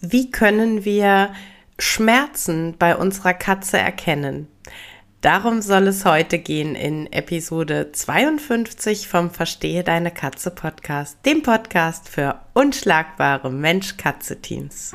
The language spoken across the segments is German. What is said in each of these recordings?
Wie können wir Schmerzen bei unserer Katze erkennen? Darum soll es heute gehen in Episode 52 vom Verstehe deine Katze Podcast, dem Podcast für unschlagbare Mensch-Katze-Teams.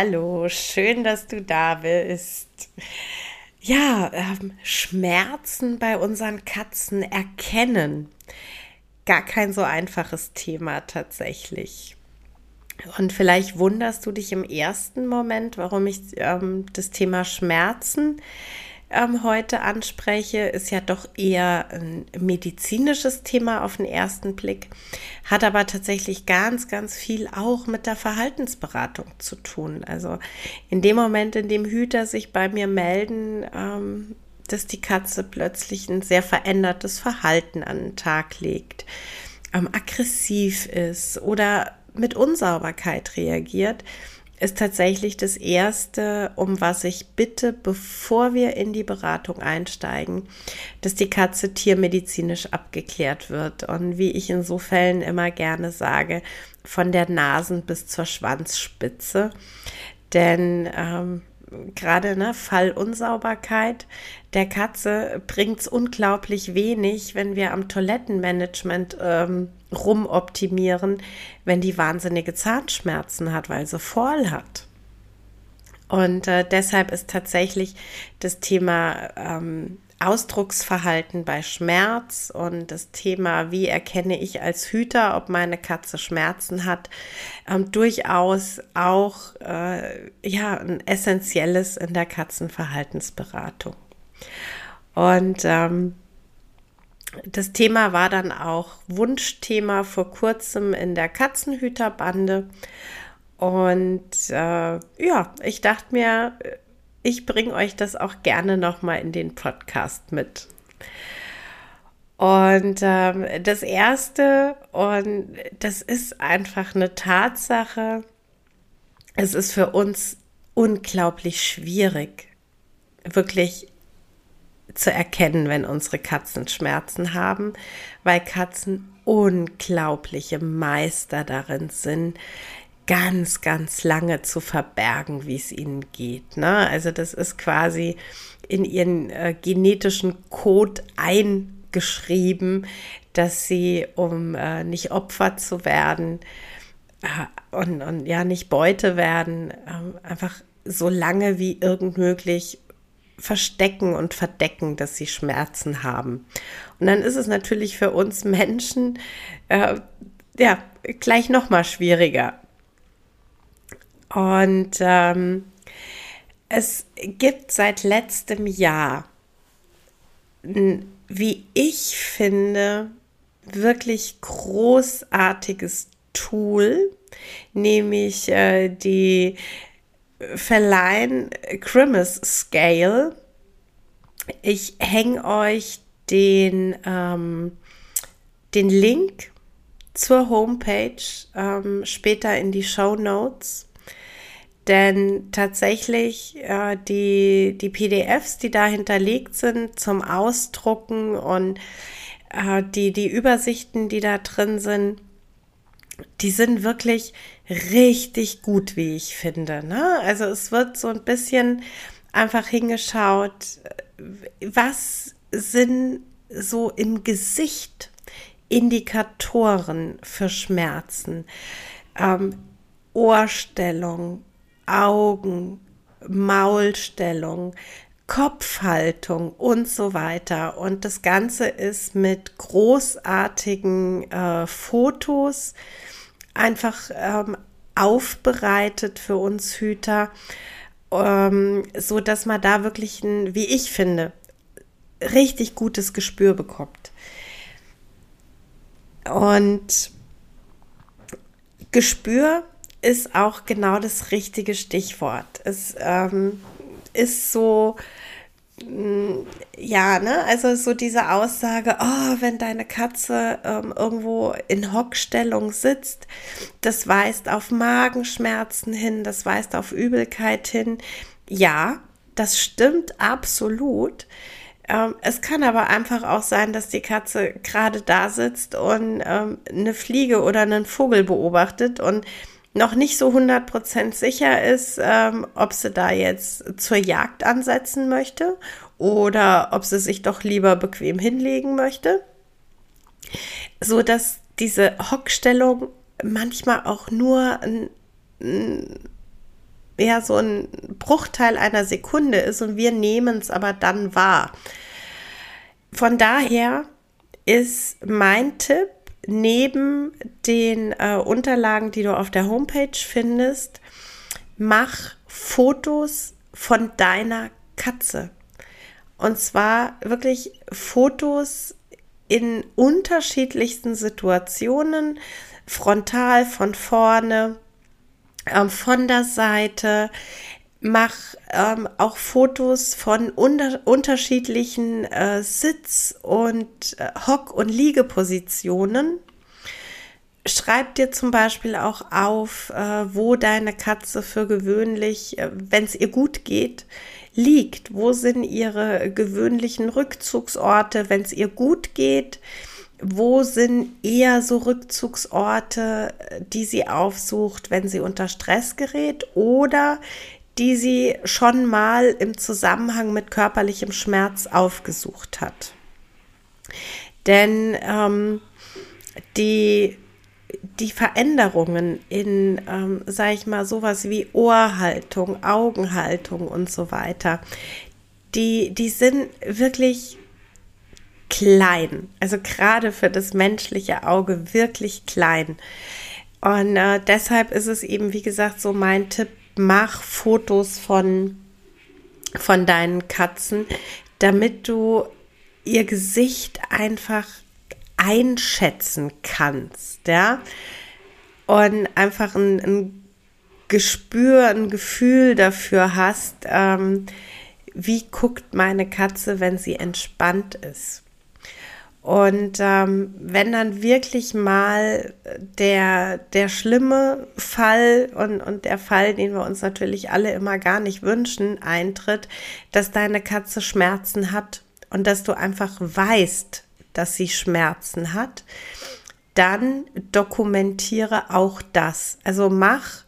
Hallo, schön, dass du da bist. Ja, ähm, Schmerzen bei unseren Katzen erkennen. Gar kein so einfaches Thema tatsächlich. Und vielleicht wunderst du dich im ersten Moment, warum ich ähm, das Thema Schmerzen ähm, heute anspreche, ist ja doch eher ein medizinisches Thema auf den ersten Blick, hat aber tatsächlich ganz, ganz viel auch mit der Verhaltensberatung zu tun. Also in dem Moment, in dem Hüter sich bei mir melden, ähm, dass die Katze plötzlich ein sehr verändertes Verhalten an den Tag legt, ähm, aggressiv ist oder mit Unsauberkeit reagiert, ist tatsächlich das Erste, um was ich bitte, bevor wir in die Beratung einsteigen, dass die Katze tiermedizinisch abgeklärt wird. Und wie ich in so Fällen immer gerne sage, von der Nasen bis zur Schwanzspitze. Denn ähm, gerade ne, Fallunsauberkeit der Katze bringt es unglaublich wenig, wenn wir am Toilettenmanagement ähm, rumoptimieren, wenn die wahnsinnige Zahnschmerzen hat, weil sie voll hat. Und äh, deshalb ist tatsächlich das Thema ähm, Ausdrucksverhalten bei Schmerz und das Thema, wie erkenne ich als Hüter, ob meine Katze Schmerzen hat, ähm, durchaus auch äh, ja ein essentielles in der Katzenverhaltensberatung. Und ähm, das Thema war dann auch Wunschthema vor kurzem in der Katzenhüterbande. Und äh, ja, ich dachte mir, ich bringe euch das auch gerne nochmal in den Podcast mit. Und ähm, das Erste, und das ist einfach eine Tatsache, es ist für uns unglaublich schwierig, wirklich zu erkennen, wenn unsere Katzen Schmerzen haben, weil Katzen unglaubliche Meister darin sind, ganz, ganz lange zu verbergen, wie es ihnen geht. Ne? Also das ist quasi in ihren äh, genetischen Code eingeschrieben, dass sie, um äh, nicht Opfer zu werden äh, und, und ja nicht Beute werden, äh, einfach so lange wie irgend möglich verstecken und verdecken, dass sie Schmerzen haben. Und dann ist es natürlich für uns Menschen äh, ja gleich noch mal schwieriger, und ähm, es gibt seit letztem Jahr, wie ich finde, wirklich großartiges Tool, nämlich äh, die Verleihen Grimace Scale. Ich hänge euch den, ähm, den Link zur Homepage ähm, später in die Show Notes. Denn tatsächlich äh, die, die PDFs, die da hinterlegt sind zum Ausdrucken und äh, die, die Übersichten, die da drin sind, die sind wirklich richtig gut, wie ich finde. Ne? Also es wird so ein bisschen einfach hingeschaut, was sind so im Gesicht Indikatoren für Schmerzen, ähm, Ohrstellung, Augen, Maulstellung, Kopfhaltung und so weiter. Und das Ganze ist mit großartigen äh, Fotos einfach ähm, aufbereitet für uns Hüter, ähm, so dass man da wirklich ein, wie ich finde, richtig gutes Gespür bekommt. Und Gespür ist auch genau das richtige Stichwort. Es ähm, ist so, mm, ja, ne, also so diese Aussage, oh, wenn deine Katze ähm, irgendwo in Hockstellung sitzt, das weist auf Magenschmerzen hin, das weist auf Übelkeit hin. Ja, das stimmt absolut. Ähm, es kann aber einfach auch sein, dass die Katze gerade da sitzt und ähm, eine Fliege oder einen Vogel beobachtet und noch nicht so 100% sicher ist, ähm, ob sie da jetzt zur Jagd ansetzen möchte oder ob sie sich doch lieber bequem hinlegen möchte. So dass diese Hockstellung manchmal auch nur ein, ein ja so ein Bruchteil einer Sekunde ist und wir nehmen es aber dann wahr. Von daher ist mein Tipp, neben den äh, Unterlagen, die du auf der Homepage findest, mach Fotos von deiner Katze. Und zwar wirklich Fotos in unterschiedlichsten Situationen, frontal, von vorne, ähm, von der Seite. Mach ähm, auch Fotos von unter unterschiedlichen äh, Sitz- und äh, Hock- und Liegepositionen. Schreib dir zum Beispiel auch auf, äh, wo deine Katze für gewöhnlich, äh, wenn es ihr gut geht, liegt. Wo sind ihre gewöhnlichen Rückzugsorte, wenn es ihr gut geht? wo sind eher so Rückzugsorte, die sie aufsucht, wenn sie unter Stress gerät oder die sie schon mal im Zusammenhang mit körperlichem Schmerz aufgesucht hat. Denn ähm, die, die Veränderungen in, ähm, sage ich mal, sowas wie Ohrhaltung, Augenhaltung und so weiter, die, die sind wirklich klein. Also gerade für das menschliche Auge wirklich klein. Und äh, deshalb ist es eben, wie gesagt, so mein Tipp, mach Fotos von, von deinen Katzen, damit du ihr Gesicht einfach einschätzen kannst, ja. Und einfach ein, ein Gespür, ein Gefühl dafür hast, ähm, wie guckt meine Katze, wenn sie entspannt ist. Und ähm, wenn dann wirklich mal der, der schlimme Fall und, und der Fall, den wir uns natürlich alle immer gar nicht wünschen, eintritt, dass deine Katze Schmerzen hat und dass du einfach weißt, dass sie Schmerzen hat, dann dokumentiere auch das. Also mach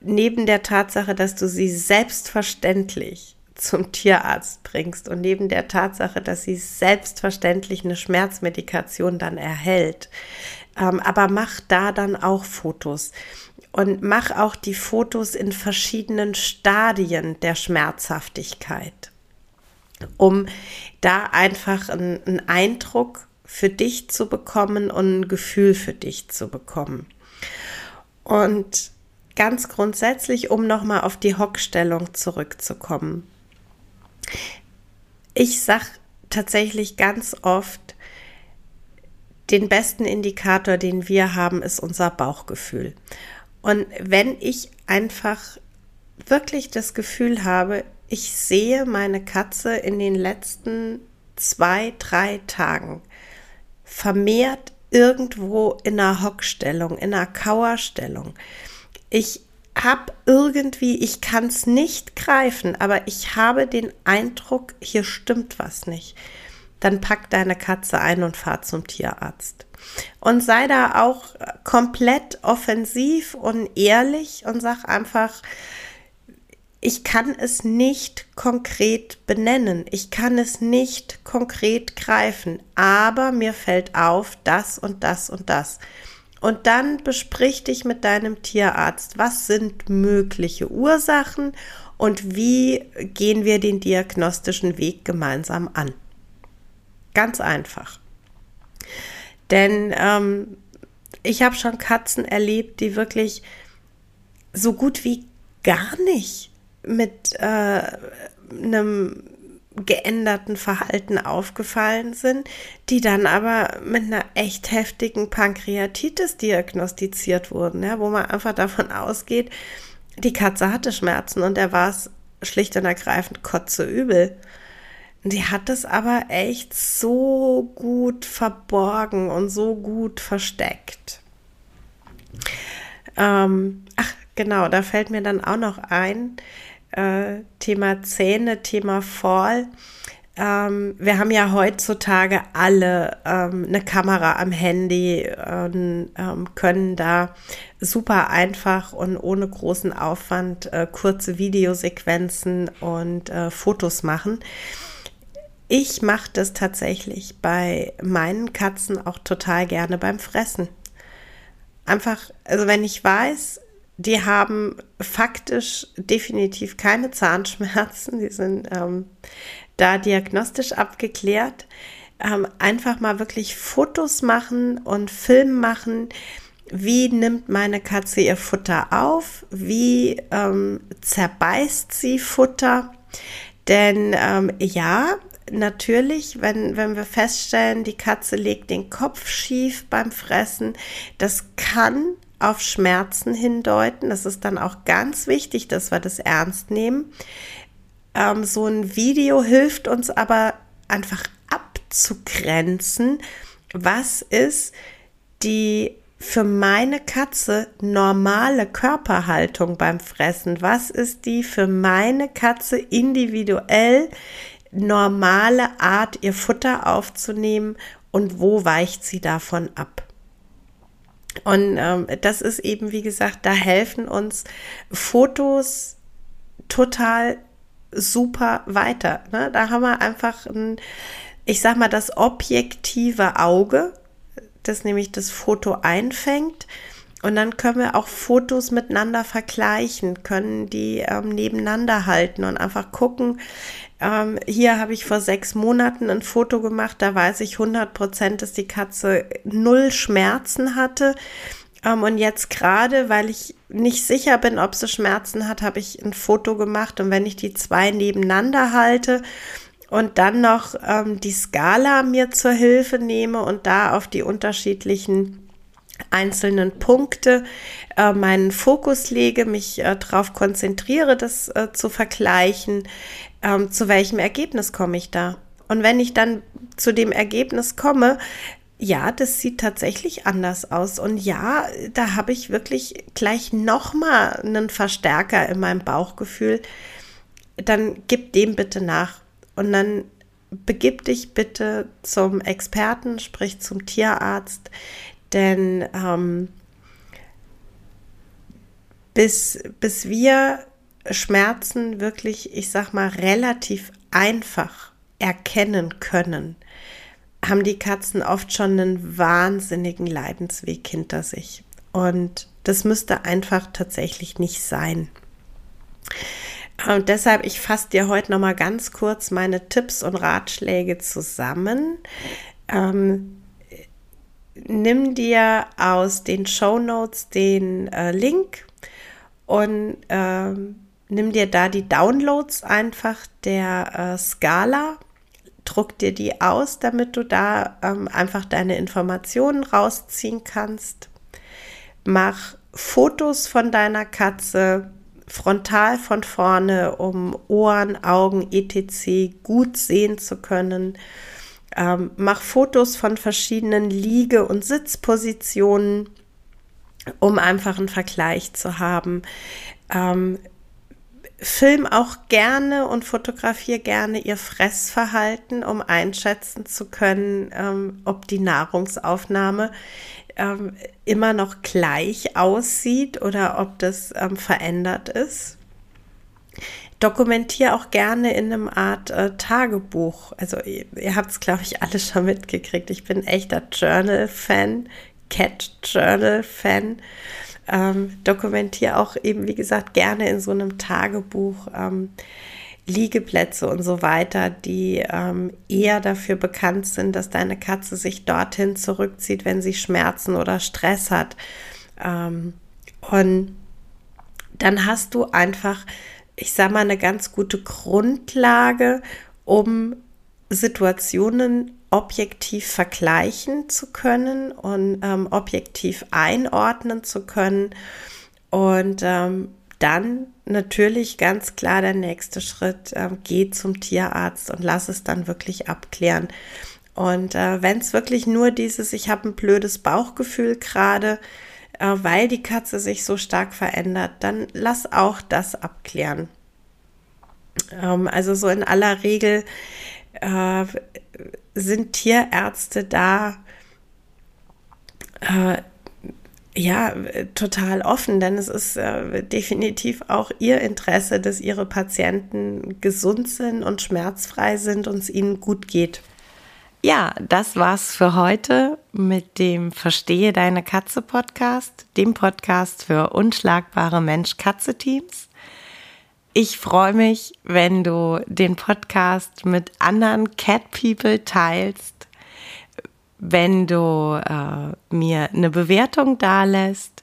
neben der Tatsache, dass du sie selbstverständlich zum Tierarzt bringst und neben der Tatsache, dass sie selbstverständlich eine Schmerzmedikation dann erhält, ähm, aber mach da dann auch Fotos und mach auch die Fotos in verschiedenen Stadien der Schmerzhaftigkeit, um da einfach einen, einen Eindruck für dich zu bekommen und ein Gefühl für dich zu bekommen. Und ganz grundsätzlich, um nochmal auf die Hockstellung zurückzukommen. Ich sage tatsächlich ganz oft, den besten Indikator, den wir haben, ist unser Bauchgefühl. Und wenn ich einfach wirklich das Gefühl habe, ich sehe meine Katze in den letzten zwei, drei Tagen vermehrt irgendwo in einer Hockstellung, in einer Kauerstellung. Ich habe irgendwie, ich kann es nicht greifen, aber ich habe den Eindruck, hier stimmt was nicht. Dann pack deine Katze ein und fahr zum Tierarzt. Und sei da auch komplett offensiv und ehrlich und sag einfach, ich kann es nicht konkret benennen, ich kann es nicht konkret greifen, aber mir fällt auf das und das und das. Und dann besprich dich mit deinem Tierarzt, was sind mögliche Ursachen und wie gehen wir den diagnostischen Weg gemeinsam an. Ganz einfach. Denn ähm, ich habe schon Katzen erlebt, die wirklich so gut wie gar nicht mit äh, einem geänderten Verhalten aufgefallen sind, die dann aber mit einer echt heftigen Pankreatitis diagnostiziert wurden, ja, wo man einfach davon ausgeht, die Katze hatte Schmerzen und er war es schlicht und ergreifend kotzeübel. Die hat es aber echt so gut verborgen und so gut versteckt. Ähm, ach, genau, da fällt mir dann auch noch ein, äh, Thema Zähne, Thema Fall. Ähm, wir haben ja heutzutage alle ähm, eine Kamera am Handy und ähm, können da super einfach und ohne großen Aufwand äh, kurze Videosequenzen und äh, Fotos machen. Ich mache das tatsächlich bei meinen Katzen auch total gerne beim Fressen. Einfach, also wenn ich weiß, die haben faktisch definitiv keine Zahnschmerzen, die sind ähm, da diagnostisch abgeklärt. Ähm, einfach mal wirklich Fotos machen und Film machen. Wie nimmt meine Katze ihr Futter auf? Wie ähm, zerbeißt sie Futter? Denn ähm, ja, natürlich, wenn, wenn wir feststellen, die Katze legt den Kopf schief beim Fressen, das kann auf Schmerzen hindeuten. Das ist dann auch ganz wichtig, dass wir das ernst nehmen. Ähm, so ein Video hilft uns aber einfach abzugrenzen, was ist die für meine Katze normale Körperhaltung beim Fressen? Was ist die für meine Katze individuell normale Art, ihr Futter aufzunehmen und wo weicht sie davon ab? Und ähm, das ist eben, wie gesagt, da helfen uns Fotos total super weiter. Ne? Da haben wir einfach ein, ich sag mal, das objektive Auge, das nämlich das Foto einfängt. Und dann können wir auch Fotos miteinander vergleichen, können die ähm, nebeneinander halten und einfach gucken, ähm, hier habe ich vor sechs Monaten ein Foto gemacht, da weiß ich 100 Prozent, dass die Katze null Schmerzen hatte. Ähm, und jetzt gerade, weil ich nicht sicher bin, ob sie Schmerzen hat, habe ich ein Foto gemacht. Und wenn ich die zwei nebeneinander halte und dann noch ähm, die Skala mir zur Hilfe nehme und da auf die unterschiedlichen einzelnen Punkte äh, meinen Fokus lege, mich äh, darauf konzentriere, das äh, zu vergleichen, ähm, zu welchem Ergebnis komme ich da? Und wenn ich dann zu dem Ergebnis komme, ja, das sieht tatsächlich anders aus. Und ja, da habe ich wirklich gleich nochmal einen Verstärker in meinem Bauchgefühl. Dann gib dem bitte nach. Und dann begib dich bitte zum Experten, sprich zum Tierarzt. Denn ähm, bis, bis wir Schmerzen wirklich, ich sag mal, relativ einfach erkennen können, haben die Katzen oft schon einen wahnsinnigen Leidensweg hinter sich. Und das müsste einfach tatsächlich nicht sein. Und deshalb, ich fasse dir heute noch mal ganz kurz meine Tipps und Ratschläge zusammen. Ähm, nimm dir aus den Show Notes den äh, Link und ähm, nimm dir da die Downloads einfach der äh, Skala, druck dir die aus, damit du da ähm, einfach deine Informationen rausziehen kannst. Mach Fotos von deiner Katze frontal von vorne, um Ohren, Augen, etc. gut sehen zu können. Ähm, mach Fotos von verschiedenen Liege- und Sitzpositionen, um einfach einen Vergleich zu haben. Ähm, film auch gerne und fotografiere gerne ihr Fressverhalten, um einschätzen zu können, ähm, ob die Nahrungsaufnahme ähm, immer noch gleich aussieht oder ob das ähm, verändert ist. Dokumentiere auch gerne in einem Art äh, Tagebuch. Also ihr, ihr habt es, glaube ich, alle schon mitgekriegt. Ich bin echter Journal-Fan, Cat-Journal-Fan ähm, dokumentiere auch eben, wie gesagt, gerne in so einem Tagebuch ähm, Liegeplätze und so weiter, die ähm, eher dafür bekannt sind, dass deine Katze sich dorthin zurückzieht, wenn sie Schmerzen oder Stress hat. Ähm, und dann hast du einfach, ich sag mal, eine ganz gute Grundlage, um Situationen objektiv vergleichen zu können und ähm, objektiv einordnen zu können. Und ähm, dann natürlich ganz klar der nächste Schritt, äh, geh zum Tierarzt und lass es dann wirklich abklären. Und äh, wenn es wirklich nur dieses, ich habe ein blödes Bauchgefühl gerade, äh, weil die Katze sich so stark verändert, dann lass auch das abklären. Ähm, also so in aller Regel äh, sind Tierärzte da äh, ja total offen, denn es ist äh, definitiv auch ihr Interesse, dass ihre Patienten gesund sind und schmerzfrei sind und es ihnen gut geht. Ja, das war's für heute mit dem Verstehe deine Katze Podcast, dem Podcast für unschlagbare Mensch-Katze-Teams. Ich freue mich, wenn du den Podcast mit anderen Cat People teilst, wenn du äh, mir eine Bewertung dalässt